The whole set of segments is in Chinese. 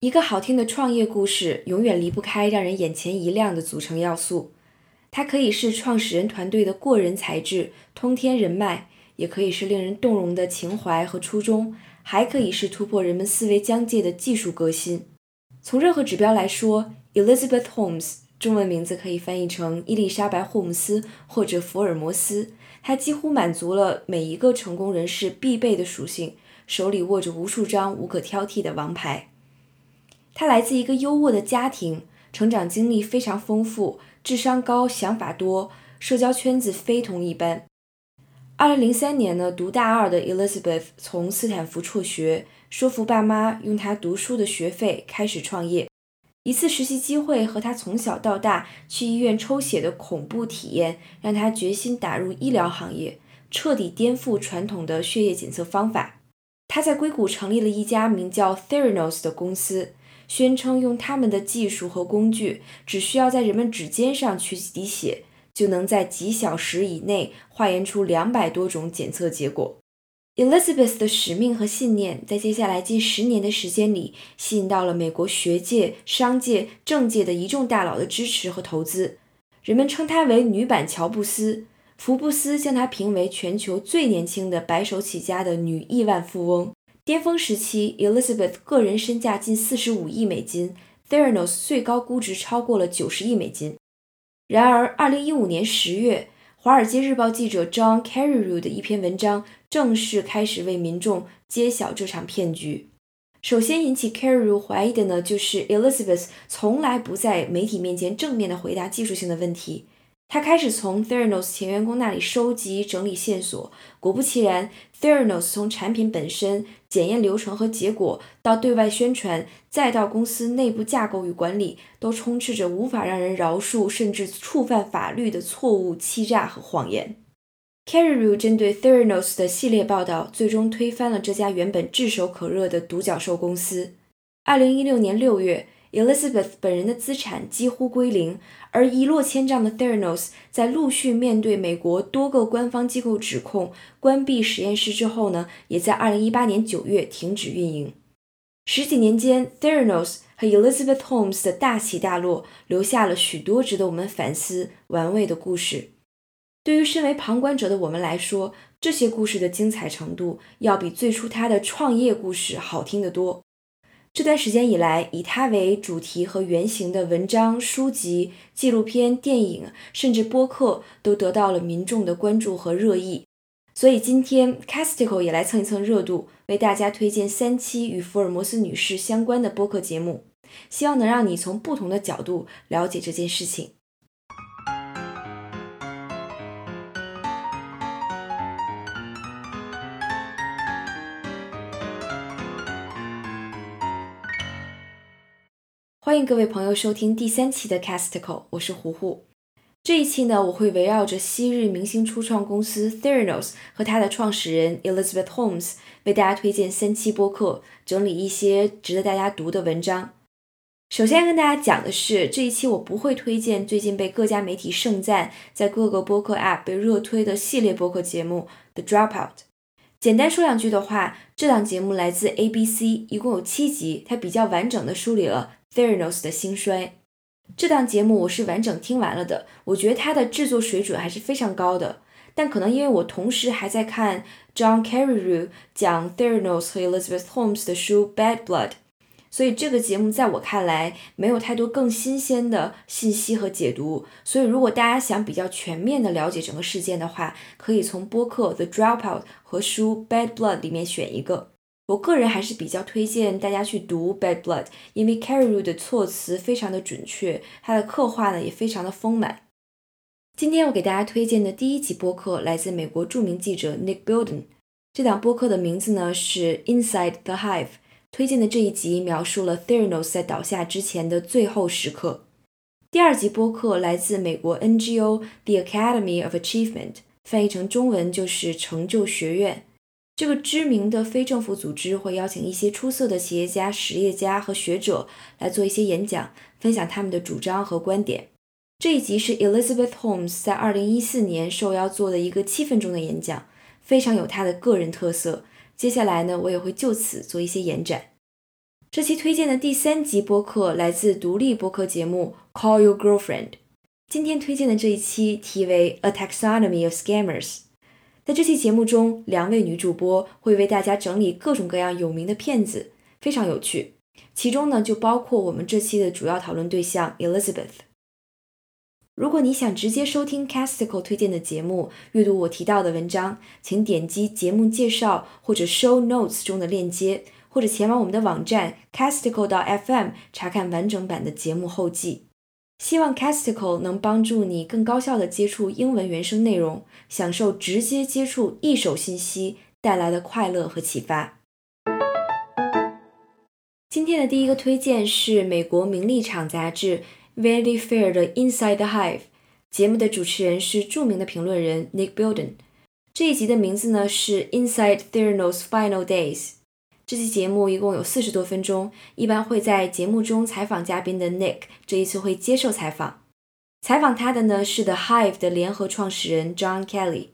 一个好听的创业故事永远离不开让人眼前一亮的组成要素。它可以是创始人团队的过人才智、通天人脉，也可以是令人动容的情怀和初衷，还可以是突破人们思维疆界的技术革新。从任何指标来说，Elizabeth Holmes（ 中文名字可以翻译成伊丽莎白·霍姆斯或者福尔摩斯），她几乎满足了每一个成功人士必备的属性，手里握着无数张无可挑剔的王牌。他来自一个优渥的家庭，成长经历非常丰富，智商高，想法多，社交圈子非同一般。二零零三年呢，读大二的 Elizabeth 从斯坦福辍学，说服爸妈用她读书的学费开始创业。一次实习机会和她从小到大去医院抽血的恐怖体验，让她决心打入医疗行业，彻底颠覆传统的血液检测方法。她在硅谷成立了一家名叫 Theranos 的公司。宣称用他们的技术和工具，只需要在人们指尖上取几滴血，就能在几小时以内化验出两百多种检测结果。Elizabeth 的使命和信念，在接下来近十年的时间里，吸引到了美国学界、商界、政界的一众大佬的支持和投资。人们称她为“女版乔布斯”，福布斯将她评为全球最年轻的白手起家的女亿万富翁。巅峰时期，Elizabeth 个人身价近四十五亿美金，Theranos 最高估值超过了九十亿美金。然而，二零一五年十月，《华尔街日报》记者 John Carreyrou 的一篇文章正式开始为民众揭晓这场骗局。首先引起 Carreyrou 怀疑的呢，就是 Elizabeth 从来不在媒体面前正面的回答技术性的问题。他开始从 Theranos 前员工那里收集整理线索，果不其然，Theranos 从产品本身、检验流程和结果到对外宣传，再到公司内部架构与管理，都充斥着无法让人饶恕甚至触犯法律的错误、欺诈和谎言。Carrie Ru 针对 Theranos 的系列报道，最终推翻了这家原本炙手可热的独角兽公司。二零一六年六月。Elizabeth 本人的资产几乎归零，而一落千丈的 Theranos 在陆续面对美国多个官方机构指控关闭实验室之后呢，也在2018年9月停止运营。十几年间，Theranos 和 Elizabeth Holmes 的大起大落，留下了许多值得我们反思玩味的故事。对于身为旁观者的我们来说，这些故事的精彩程度，要比最初他的创业故事好听得多。这段时间以来，以他为主题和原型的文章、书籍、纪录片、电影，甚至播客，都得到了民众的关注和热议。所以今天，Castico 也来蹭一蹭热度，为大家推荐三期与福尔摩斯女士相关的播客节目，希望能让你从不同的角度了解这件事情。欢迎各位朋友收听第三期的 Castico，我是胡胡。这一期呢，我会围绕着昔日明星初创公司 Theranos 和它的创始人 Elizabeth Holmes，为大家推荐三期播客，整理一些值得大家读的文章。首先跟大家讲的是，这一期我不会推荐最近被各家媒体盛赞，在各个播客 App 被热推的系列播客节目 The Dropout。简单说两句的话，这档节目来自 ABC，一共有七集，它比较完整的梳理了。Theranos 的兴衰，这档节目我是完整听完了的。我觉得它的制作水准还是非常高的，但可能因为我同时还在看 John Carreyrou 讲 Theranos 和 Elizabeth Holmes 的书《Bad Blood》，所以这个节目在我看来没有太多更新鲜的信息和解读。所以如果大家想比较全面的了解整个事件的话，可以从播客《The Dropout》和书《Bad Blood》里面选一个。我个人还是比较推荐大家去读《Bad Blood》，因为 Carreyrou 的措辞非常的准确，它的刻画呢也非常的丰满。今天我给大家推荐的第一集播客来自美国著名记者 Nick Bilden，这档播客的名字呢是《Inside the Hive》，推荐的这一集描述了 Theranos 在倒下之前的最后时刻。第二集播客来自美国 NGO The Academy of Achievement，翻译成中文就是成就学院。这个知名的非政府组织会邀请一些出色的企业家、实业家和学者来做一些演讲，分享他们的主张和观点。这一集是 Elizabeth Holmes 在2014年受邀做的一个七分钟的演讲，非常有她的个人特色。接下来呢，我也会就此做一些延展。这期推荐的第三集播客来自独立播客节目《Call Your Girlfriend》。今天推荐的这一期题为《A Taxonomy of Scammers》。在这期节目中，两位女主播会为大家整理各种各样有名的骗子，非常有趣。其中呢，就包括我们这期的主要讨论对象 Elizabeth。如果你想直接收听 Casticle 推荐的节目，阅读我提到的文章，请点击节目介绍或者 Show Notes 中的链接，或者前往我们的网站 Casticle 到 FM 查看完整版的节目后记。希望 Casticle 能帮助你更高效地接触英文原声内容，享受直接接触一手信息带来的快乐和启发。今天的第一个推荐是美国名利场杂志。Vanity Fair 的 Inside the Hive 节目的主持人是著名的评论人 Nick Bilden。这一集的名字呢是 Inside Theranos Final Days。这期节目一共有四十多分钟，一般会在节目中采访嘉宾的 Nick 这一次会接受采访。采访他的呢是 The Hive 的联合创始人 John Kelly。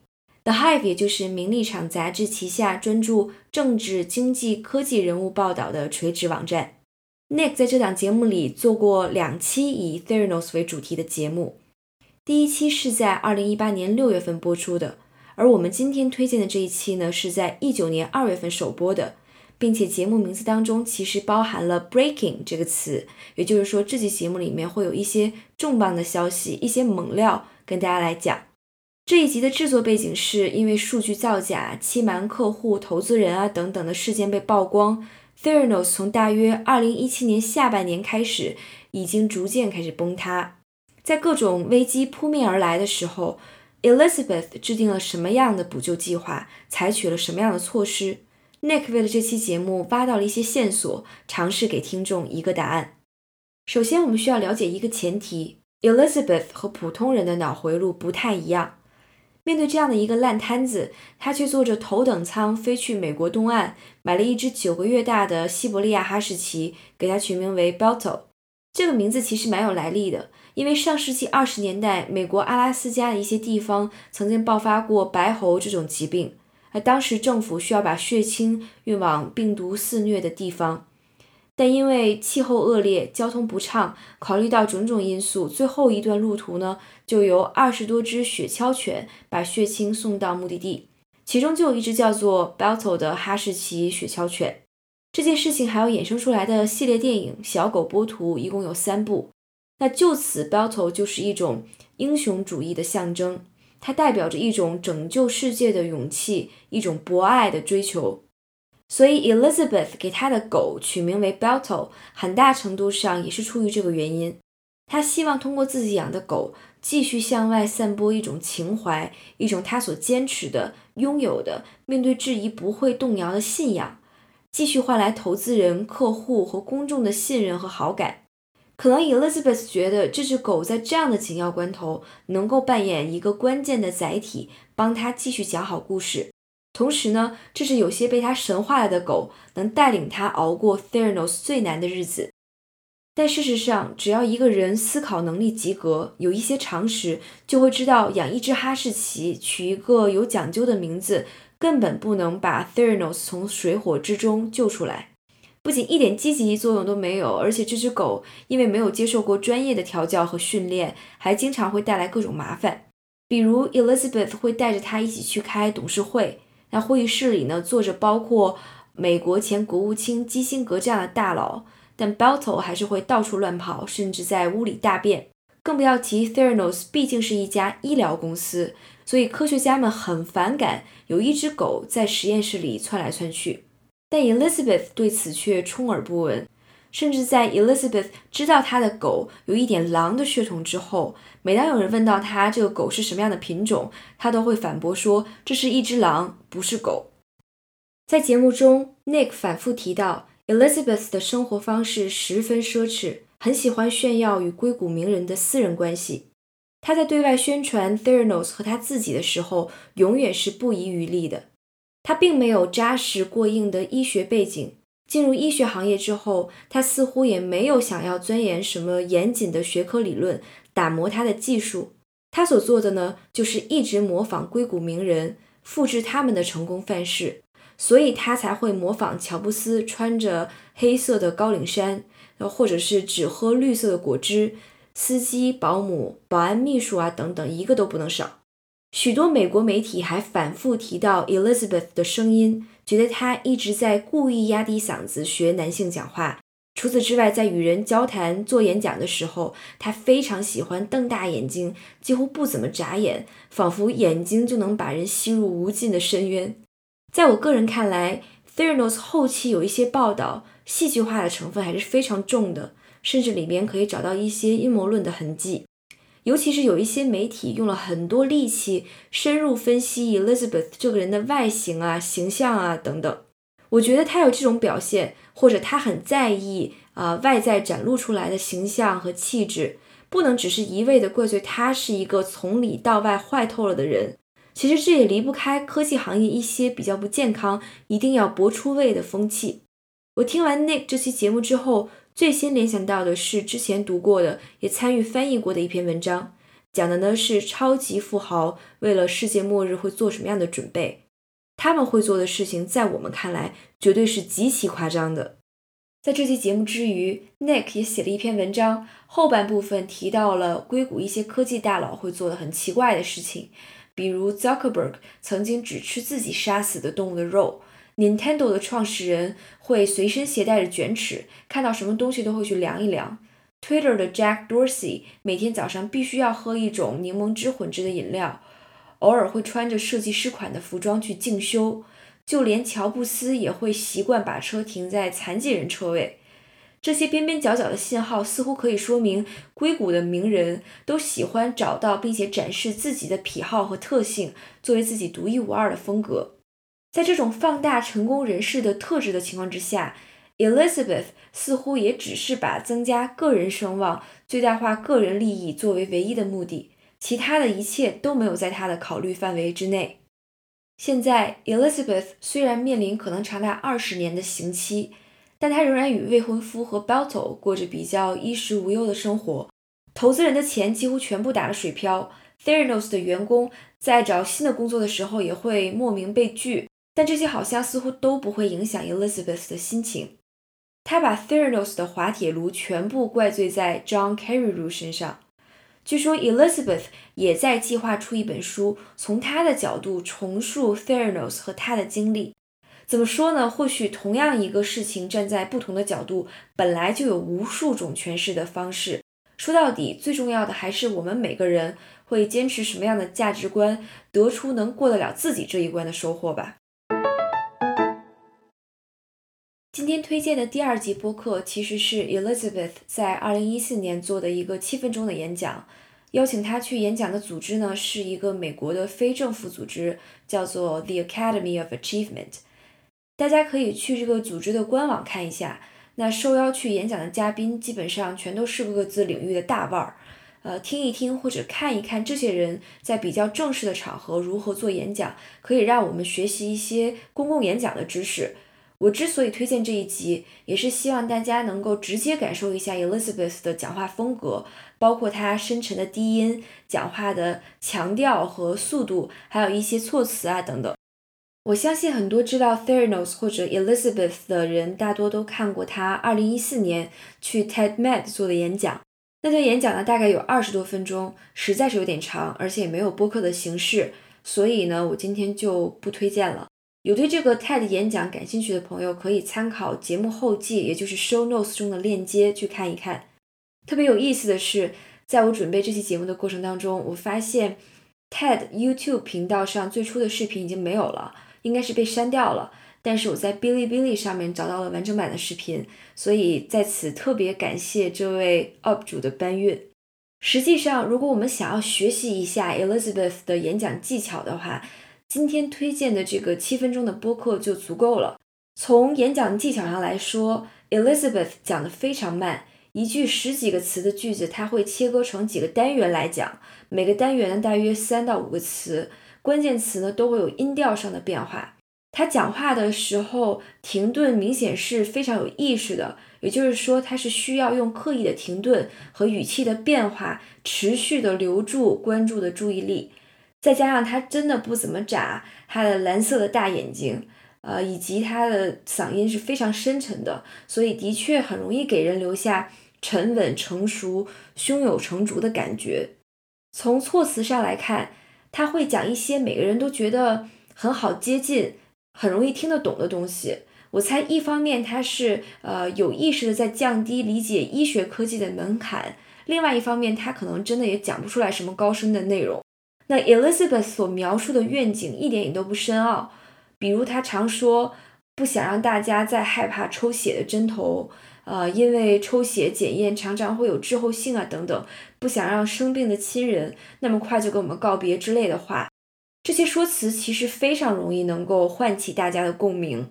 The Hive 也就是名利场杂志旗下专注政治、经济、科技人物报道的垂直网站。Nick 在这档节目里做过两期以 Theranos 为主题的节目，第一期是在2018年6月份播出的，而我们今天推荐的这一期呢，是在19年2月份首播的，并且节目名字当中其实包含了 “breaking” 这个词，也就是说这期节目里面会有一些重磅的消息，一些猛料跟大家来讲。这一集的制作背景是因为数据造假、欺瞒客户、投资人啊等等的事件被曝光。Theranos 从大约2017年下半年开始，已经逐渐开始崩塌。在各种危机扑面而来的时候，Elizabeth 制定了什么样的补救计划，采取了什么样的措施？Nick 为了这期节目挖到了一些线索，尝试给听众一个答案。首先，我们需要了解一个前提：Elizabeth 和普通人的脑回路不太一样。面对这样的一个烂摊子，他却坐着头等舱飞去美国东岸，买了一只九个月大的西伯利亚哈士奇，给它取名为 Belto。这个名字其实蛮有来历的，因为上世纪二十年代，美国阿拉斯加的一些地方曾经爆发过白喉这种疾病，而当时政府需要把血清运往病毒肆虐的地方。但因为气候恶劣、交通不畅，考虑到种种因素，最后一段路途呢，就由二十多只雪橇犬把血清送到目的地，其中就有一只叫做 Belto 的哈士奇雪橇犬。这件事情还有衍生出来的系列电影《小狗波图》，一共有三部。那就此，Belto 就是一种英雄主义的象征，它代表着一种拯救世界的勇气，一种博爱的追求。所以，Elizabeth 给她的狗取名为 b e l t o 很大程度上也是出于这个原因。她希望通过自己养的狗，继续向外散播一种情怀，一种她所坚持的、拥有的、面对质疑不会动摇的信仰，继续换来投资人、客户和公众的信任和好感。可能 Elizabeth 觉得这只狗在这样的紧要关头，能够扮演一个关键的载体，帮他继续讲好故事。同时呢，这是有些被他神化了的狗能带领他熬过 Theranos 最难的日子。但事实上，只要一个人思考能力及格，有一些常识，就会知道养一只哈士奇，取一个有讲究的名字，根本不能把 Theranos 从水火之中救出来。不仅一点积极作用都没有，而且这只狗因为没有接受过专业的调教和训练，还经常会带来各种麻烦。比如 Elizabeth 会带着它一起去开董事会。那会议室里呢，坐着包括美国前国务卿基辛格这样的大佬，但 Balto 还是会到处乱跑，甚至在屋里大便。更不要提 Theranos 毕竟是一家医疗公司，所以科学家们很反感有一只狗在实验室里窜来窜去。但 Elizabeth 对此却充耳不闻。甚至在 Elizabeth 知道她的狗有一点狼的血统之后，每当有人问到她这个狗是什么样的品种，她都会反驳说这是一只狼，不是狗。在节目中，Nick 反复提到 Elizabeth 的生活方式十分奢侈，很喜欢炫耀与硅谷名人的私人关系。他在对外宣传 Theranos 和他自己的时候，永远是不遗余力的。他并没有扎实过硬的医学背景。进入医学行业之后，他似乎也没有想要钻研什么严谨的学科理论，打磨他的技术。他所做的呢，就是一直模仿硅谷名人，复制他们的成功范式。所以他才会模仿乔布斯穿着黑色的高领衫，或者是只喝绿色的果汁。司机、保姆、保安、秘书啊等等，一个都不能少。许多美国媒体还反复提到 Elizabeth 的声音，觉得她一直在故意压低嗓子学男性讲话。除此之外，在与人交谈、做演讲的时候，她非常喜欢瞪大眼睛，几乎不怎么眨眼，仿佛眼睛就能把人吸入无尽的深渊。在我个人看来，Theranos 后期有一些报道，戏剧化的成分还是非常重的。甚至里边可以找到一些阴谋论的痕迹，尤其是有一些媒体用了很多力气深入分析 Elizabeth 这个人的外形啊、形象啊等等。我觉得他有这种表现，或者他很在意啊外在展露出来的形象和气质，不能只是一味的怪罪他是一个从里到外坏透了的人。其实这也离不开科技行业一些比较不健康、一定要搏出位的风气。我听完 Nick 这期节目之后。最先联想到的是之前读过的，也参与翻译过的一篇文章，讲的呢是超级富豪为了世界末日会做什么样的准备。他们会做的事情，在我们看来绝对是极其夸张的。在这期节目之余，Nick 也写了一篇文章，后半部分提到了硅谷一些科技大佬会做的很奇怪的事情，比如 Zuckerberg 曾经只吃自己杀死的动物的肉。Nintendo 的创始人会随身携带着卷尺，看到什么东西都会去量一量。Twitter 的 Jack Dorsey 每天早上必须要喝一种柠檬汁混制的饮料，偶尔会穿着设计师款的服装去进修。就连乔布斯也会习惯把车停在残疾人车位。这些边边角角的信号似乎可以说明，硅谷的名人都喜欢找到并且展示自己的癖好和特性，作为自己独一无二的风格。在这种放大成功人士的特质的情况之下，Elizabeth 似乎也只是把增加个人声望、最大化个人利益作为唯一的目的，其他的一切都没有在他的考虑范围之内。现在，Elizabeth 虽然面临可能长达二十年的刑期，但她仍然与未婚夫和 b e l t o 过着比较衣食无忧的生活。投资人的钱几乎全部打了水漂，Theranos 的员工在找新的工作的时候也会莫名被拒。但这些好像似乎都不会影响 Elizabeth 的心情。他把 Theranos 的滑铁卢全部怪罪在 John Carreyrou 身上。据说 Elizabeth 也在计划出一本书，从他的角度重述 Theranos 和他的经历。怎么说呢？或许同样一个事情，站在不同的角度，本来就有无数种诠释的方式。说到底，最重要的还是我们每个人会坚持什么样的价值观，得出能过得了自己这一关的收获吧。今天推荐的第二集播客其实是 Elizabeth 在二零一四年做的一个七分钟的演讲。邀请她去演讲的组织呢是一个美国的非政府组织，叫做 The Academy of Achievement。大家可以去这个组织的官网看一下。那受邀去演讲的嘉宾基本上全都是各自领域的大腕儿。呃，听一听或者看一看这些人在比较正式的场合如何做演讲，可以让我们学习一些公共演讲的知识。我之所以推荐这一集，也是希望大家能够直接感受一下 Elizabeth 的讲话风格，包括她深沉的低音、讲话的强调和速度，还有一些措辞啊等等。我相信很多知道 Theranos 或者 Elizabeth 的人，大多都看过她2014年去 TEDmed 做的演讲。那段演讲呢，大概有二十多分钟，实在是有点长，而且也没有播客的形式，所以呢，我今天就不推荐了。有对这个 TED 演讲感兴趣的朋友，可以参考节目后记，也就是 Show Notes 中的链接去看一看。特别有意思的是，在我准备这期节目的过程当中，我发现 TED YouTube 频道上最初的视频已经没有了，应该是被删掉了。但是我在哔哩哔哩上面找到了完整版的视频，所以在此特别感谢这位 UP 主的搬运。实际上，如果我们想要学习一下 Elizabeth 的演讲技巧的话，今天推荐的这个七分钟的播客就足够了。从演讲技巧上来说，Elizabeth 讲的非常慢，一句十几个词的句子，他会切割成几个单元来讲，每个单元呢大约三到五个词，关键词呢都会有音调上的变化。他讲话的时候停顿明显是非常有意识的，也就是说他是需要用刻意的停顿和语气的变化，持续的留住关注的注意力。再加上他真的不怎么眨他的蓝色的大眼睛，呃，以及他的嗓音是非常深沉的，所以的确很容易给人留下沉稳、成熟、胸有成竹的感觉。从措辞上来看，他会讲一些每个人都觉得很好接近、很容易听得懂的东西。我猜，一方面他是呃有意识的在降低理解医学科技的门槛，另外一方面他可能真的也讲不出来什么高深的内容。那 Elizabeth 所描述的愿景一点也都不深奥，比如她常说不想让大家再害怕抽血的针头，呃，因为抽血检验常常会有滞后性啊等等，不想让生病的亲人那么快就跟我们告别之类的话。这些说辞其实非常容易能够唤起大家的共鸣。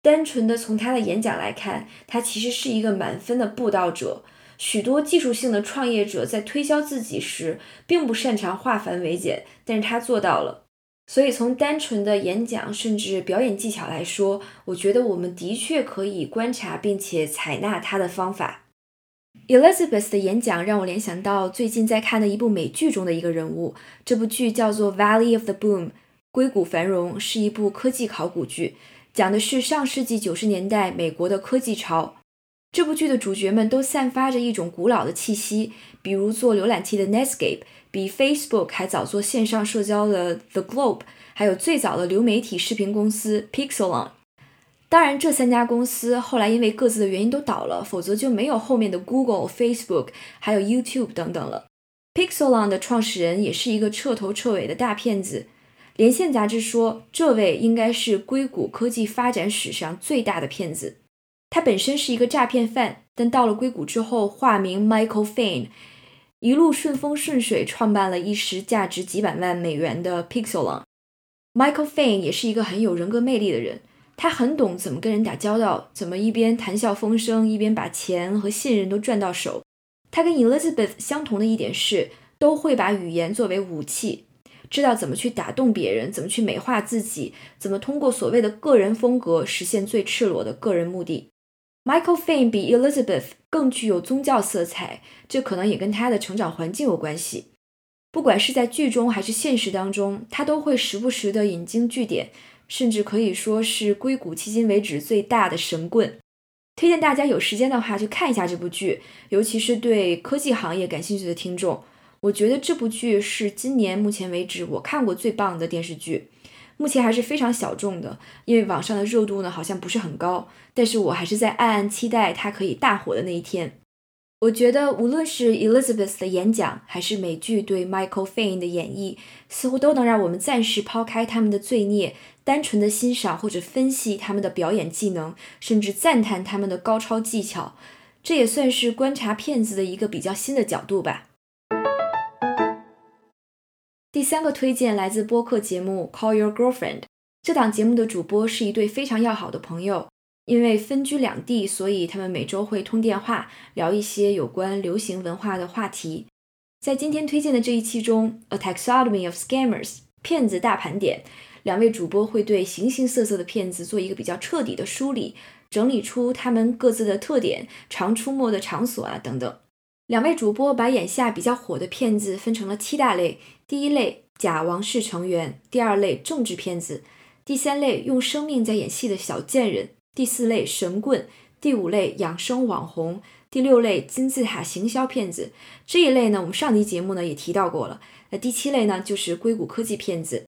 单纯的从他的演讲来看，他其实是一个满分的布道者。许多技术性的创业者在推销自己时，并不擅长化繁为简，但是他做到了。所以从单纯的演讲甚至表演技巧来说，我觉得我们的确可以观察并且采纳他的方法。Elizabeth 的演讲让我联想到最近在看的一部美剧中的一个人物，这部剧叫做《Valley of the Boom》，硅谷繁荣，是一部科技考古剧。讲的是上世纪九十年代美国的科技潮。这部剧的主角们都散发着一种古老的气息，比如做浏览器的 Netscape，比 Facebook 还早做线上社交的 The Globe，还有最早的流媒体视频公司 Pixelon。当然，这三家公司后来因为各自的原因都倒了，否则就没有后面的 Google、Facebook，还有 YouTube 等等了。Pixelon 的创始人也是一个彻头彻尾的大骗子。连线杂志说，这位应该是硅谷科技发展史上最大的骗子。他本身是一个诈骗犯，但到了硅谷之后，化名 Michael Fain，一路顺风顺水，创办了一时价值几百万美元的 Pixelon。Michael Fain 也是一个很有人格魅力的人，他很懂怎么跟人打交道，怎么一边谈笑风生，一边把钱和信任都赚到手。他跟 Elizabeth 相同的一点是，都会把语言作为武器。知道怎么去打动别人，怎么去美化自己，怎么通过所谓的个人风格实现最赤裸的个人目的。Michael Fain 比 Elizabeth 更具有宗教色彩，这可能也跟他的成长环境有关系。不管是在剧中还是现实当中，他都会时不时的引经据典，甚至可以说是硅谷迄今为止最大的神棍。推荐大家有时间的话去看一下这部剧，尤其是对科技行业感兴趣的听众。我觉得这部剧是今年目前为止我看过最棒的电视剧，目前还是非常小众的，因为网上的热度呢好像不是很高，但是我还是在暗暗期待它可以大火的那一天。我觉得无论是 Elizabeth 的演讲，还是美剧对 Michael Fain 的演绎，似乎都能让我们暂时抛开他们的罪孽，单纯的欣赏或者分析他们的表演技能，甚至赞叹他们的高超技巧。这也算是观察骗子的一个比较新的角度吧。第三个推荐来自播客节目《Call Your Girlfriend》。这档节目的主播是一对非常要好的朋友，因为分居两地，所以他们每周会通电话，聊一些有关流行文化的话题。在今天推荐的这一期中，《A Taxonomy of Scammers》骗子大盘点，两位主播会对形形色色的骗子做一个比较彻底的梳理，整理出他们各自的特点、常出没的场所啊等等。两位主播把眼下比较火的骗子分成了七大类：第一类假王室成员，第二类政治骗子，第三类用生命在演戏的小贱人，第四类神棍，第五类养生网红，第六类金字塔行销骗子。这一类呢，我们上集节目呢也提到过了。那第七类呢，就是硅谷科技骗子。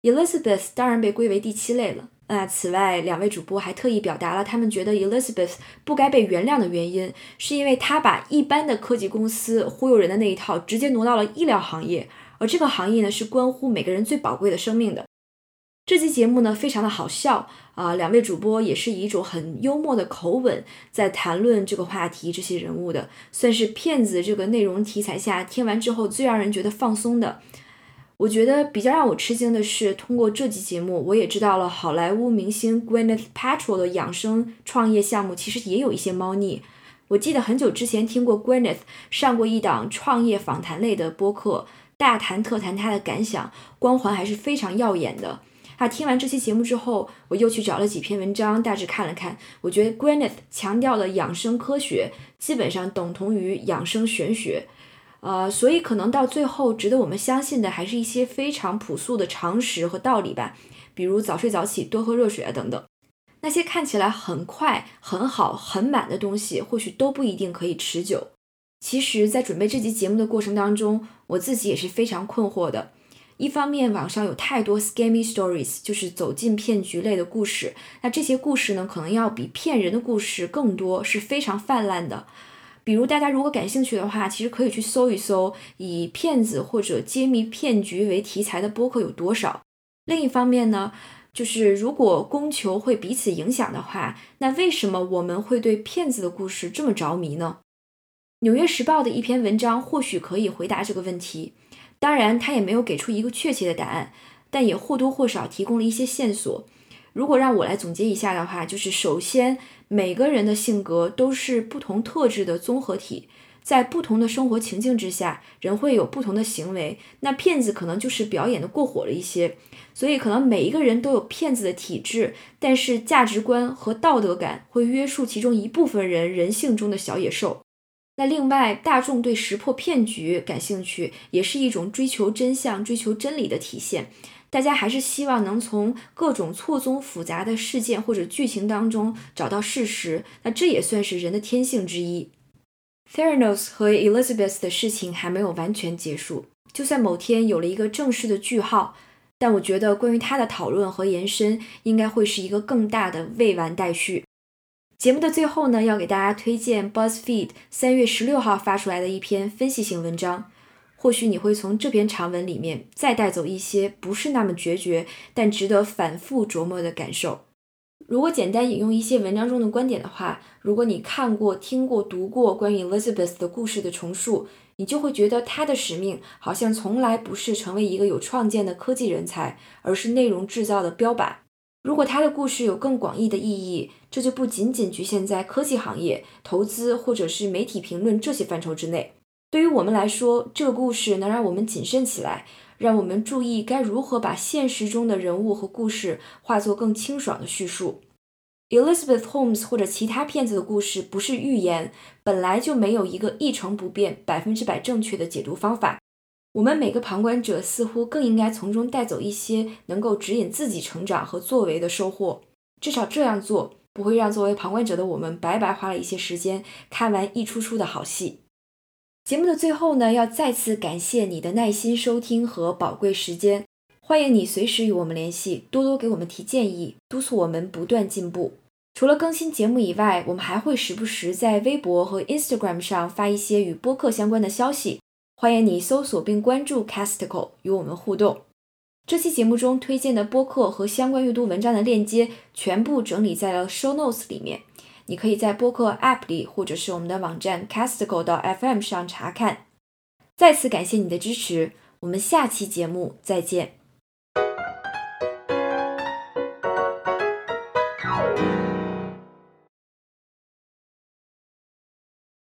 Elizabeth 当然被归为第七类了。那此外，两位主播还特意表达了他们觉得 Elizabeth 不该被原谅的原因，是因为她把一般的科技公司忽悠人的那一套直接挪到了医疗行业，而这个行业呢是关乎每个人最宝贵的生命的。这期节目呢非常的好笑啊，两位主播也是以一种很幽默的口吻在谈论这个话题、这些人物的，算是骗子这个内容题材下听完之后最让人觉得放松的。我觉得比较让我吃惊的是，通过这期节目，我也知道了好莱坞明星 Gwyneth Paltrow 的养生创业项目其实也有一些猫腻。我记得很久之前听过 Gwyneth 上过一档创业访谈类的播客，大谈特谈他的感想，光环还是非常耀眼的。那，听完这期节目之后，我又去找了几篇文章，大致看了看，我觉得 Gwyneth 强调的养生科学基本上等同于养生玄学。呃，所以可能到最后，值得我们相信的还是一些非常朴素的常识和道理吧，比如早睡早起、多喝热水啊等等。那些看起来很快、很好、很满的东西，或许都不一定可以持久。其实，在准备这期节目的过程当中，我自己也是非常困惑的。一方面，网上有太多 scammy stories，就是走进骗局类的故事。那这些故事呢，可能要比骗人的故事更多，是非常泛滥的。比如，大家如果感兴趣的话，其实可以去搜一搜以骗子或者揭秘骗局为题材的播客有多少。另一方面呢，就是如果供求会彼此影响的话，那为什么我们会对骗子的故事这么着迷呢？《纽约时报》的一篇文章或许可以回答这个问题。当然，他也没有给出一个确切的答案，但也或多或少提供了一些线索。如果让我来总结一下的话，就是首先，每个人的性格都是不同特质的综合体，在不同的生活情境之下，人会有不同的行为。那骗子可能就是表演的过火了一些，所以可能每一个人都有骗子的体质，但是价值观和道德感会约束其中一部分人人性中的小野兽。那另外，大众对识破骗局感兴趣，也是一种追求真相、追求真理的体现。大家还是希望能从各种错综复杂的事件或者剧情当中找到事实，那这也算是人的天性之一。Theranos 和 Elizabeth 的事情还没有完全结束，就算某天有了一个正式的句号，但我觉得关于他的讨论和延伸应该会是一个更大的未完待续。节目的最后呢，要给大家推荐 BuzzFeed 三月十六号发出来的一篇分析性文章。或许你会从这篇长文里面再带走一些不是那么决绝，但值得反复琢磨的感受。如果简单引用一些文章中的观点的话，如果你看过、听过、读过关于 Elizabeth 的故事的重述，你就会觉得她的使命好像从来不是成为一个有创建的科技人才，而是内容制造的标靶。如果他的故事有更广义的意义，这就不仅仅局限在科技行业、投资或者是媒体评论这些范畴之内。对于我们来说，这个故事能让我们谨慎起来，让我们注意该如何把现实中的人物和故事化作更清爽的叙述。Elizabeth Holmes 或者其他骗子的故事不是预言，本来就没有一个一成不变、百分之百正确的解读方法。我们每个旁观者似乎更应该从中带走一些能够指引自己成长和作为的收获，至少这样做不会让作为旁观者的我们白白花了一些时间看完一出出的好戏。节目的最后呢，要再次感谢你的耐心收听和宝贵时间。欢迎你随时与我们联系，多多给我们提建议，督促我们不断进步。除了更新节目以外，我们还会时不时在微博和 Instagram 上发一些与播客相关的消息。欢迎你搜索并关注 Casticle 与我们互动。这期节目中推荐的播客和相关阅读文章的链接，全部整理在了 Show Notes 里面。你可以在播客 App 里，或者是我们的网站 Castico 到 FM 上查看。再次感谢你的支持，我们下期节目再见。